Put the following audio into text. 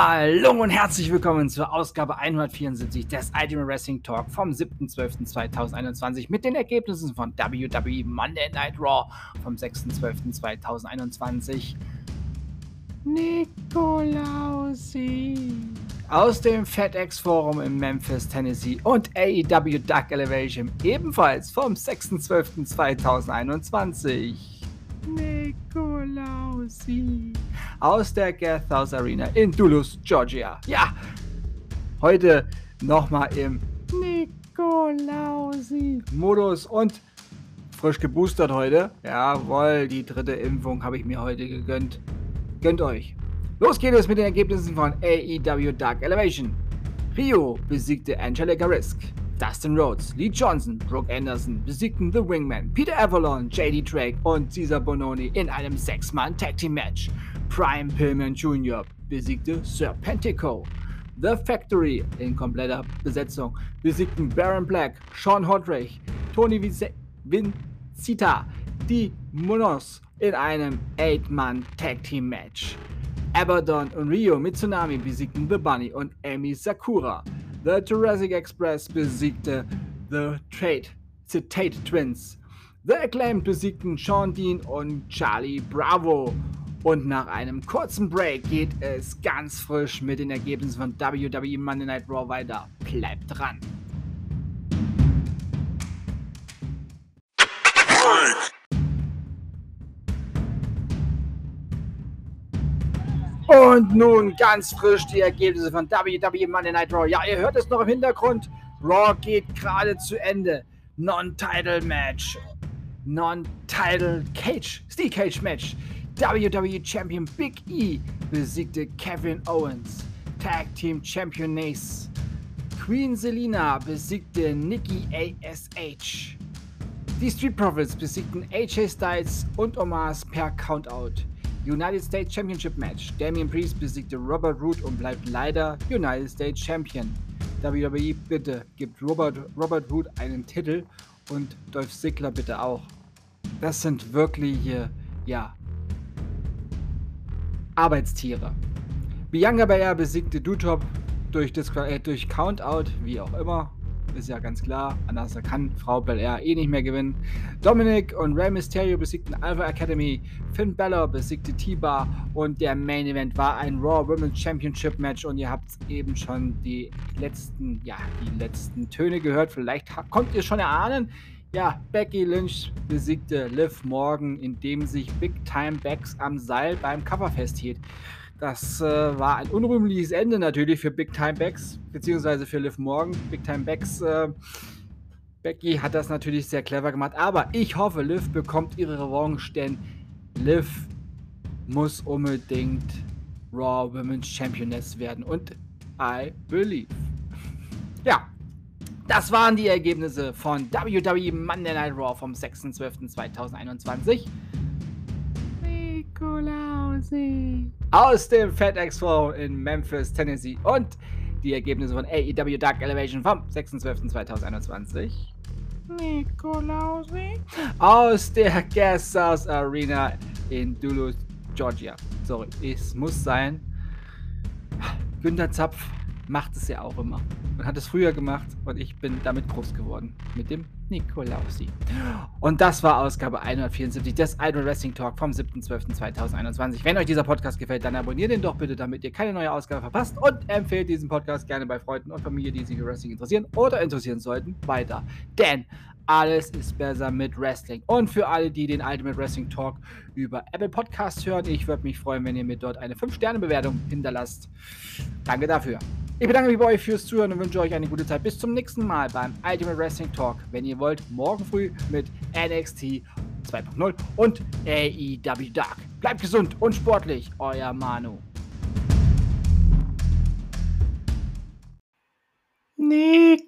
Hallo und herzlich willkommen zur Ausgabe 174 des Ultimate Wrestling Talk vom 7.12.2021 mit den Ergebnissen von WWE Monday Night Raw vom 6.12.2021. Nikolausi aus dem FedEx Forum in Memphis, Tennessee und AEW Dark Elevation ebenfalls vom 6.12.2021. Nikolausi aus der Gathouse Arena in Duluth, Georgia. Ja, heute nochmal im Nikolausi-Modus und frisch geboostert heute. Jawohl, die dritte Impfung habe ich mir heute gegönnt. Gönnt euch. Los geht es mit den Ergebnissen von AEW Dark Elevation. Rio besiegte Angelica Risk. Dustin Rhodes, Lee Johnson, Brooke Anderson besiegten The Wingman, Peter Avalon, JD Drake und Cesar Bononi in einem Sechs-Mann Tag Team Match. Prime Pillman Jr. besiegte Serpentico. The Factory in kompletter Besetzung besiegten Baron Black, Sean Hodrich, Tony Vincita, die Monos in einem 8-Mann Tag Team Match. Abaddon und Rio mit Tsunami besiegten The Bunny und Amy Sakura. The Jurassic Express besiegte The Trade, The Tate Twins. The Acclaimed besiegten Sean Dean und Charlie Bravo. Und nach einem kurzen Break geht es ganz frisch mit den Ergebnissen von WWE Monday Night Raw weiter. Bleibt dran! Und nun ganz frisch die Ergebnisse von WWE Monday Night Raw. Ja, ihr hört es noch im Hintergrund. Raw geht gerade zu Ende. Non-Title Match. Non-Title Cage. Steel Cage Match. WWE Champion Big E besiegte Kevin Owens. Tag Team Champion Ace. Queen Selina besiegte Nikki ASH. Die Street Profits besiegten AJ Styles und Omas per Countout. United States Championship Match. Damian Priest besiegte Robert Root und bleibt leider United States Champion. WWE bitte gibt Robert, Robert Root einen Titel und Dolph Ziggler bitte auch. Das sind wirklich, ja, Arbeitstiere. Bianca Belair besiegte Dutop durch, äh, durch Countout, wie auch immer. Ist ja ganz klar. Anders kann Frau Belair eh nicht mehr gewinnen. Dominic und Rey Mysterio besiegten Alpha Academy. Finn Balor besiegte T-Bar. Und der Main Event war ein Raw Women's Championship Match. Und ihr habt eben schon die letzten, ja, die letzten Töne gehört. Vielleicht konnt ihr schon erahnen. Ja, Becky Lynch besiegte Liv Morgan, indem sich Big Time Becks am Seil beim Cover festhielt. Das äh, war ein unrühmliches Ende natürlich für Big Time Becks, beziehungsweise für Liv Morgan. Big Time Becks, äh, Becky hat das natürlich sehr clever gemacht, aber ich hoffe, Liv bekommt ihre Revanche, denn Liv muss unbedingt Raw Women's Championess werden und I believe. Ja, das waren die Ergebnisse von WWE Monday Night Raw vom 6.12.2021. Nikolausi. Aus dem FedEx Forum in Memphis, Tennessee. Und die Ergebnisse von AEW Dark Elevation vom 6.12.2021. Nikolausi. Aus der Gashouse Arena in Duluth, Georgia. Sorry, es muss sein. Günter Zapf macht es ja auch immer. Und hat es früher gemacht und ich bin damit groß geworden. Mit dem Nikolausi. Und das war Ausgabe 174 des Idol Wrestling Talk vom 7.12.2021. Wenn euch dieser Podcast gefällt, dann abonniert ihn doch bitte, damit ihr keine neue Ausgabe verpasst und empfehlt diesen Podcast gerne bei Freunden und Familie, die sich für Wrestling interessieren oder interessieren sollten, weiter. Denn alles ist besser mit Wrestling. Und für alle, die den Ultimate Wrestling Talk über Apple Podcasts hören, ich würde mich freuen, wenn ihr mir dort eine 5-Sterne-Bewertung hinterlasst. Danke dafür. Ich bedanke mich bei euch fürs Zuhören und wünsche euch eine gute Zeit. Bis zum nächsten Mal beim Ultimate Wrestling Talk. Wenn ihr wollt, morgen früh mit NXT 2.0 und AEW Dark. Bleibt gesund und sportlich, euer Manu. Nikolausi.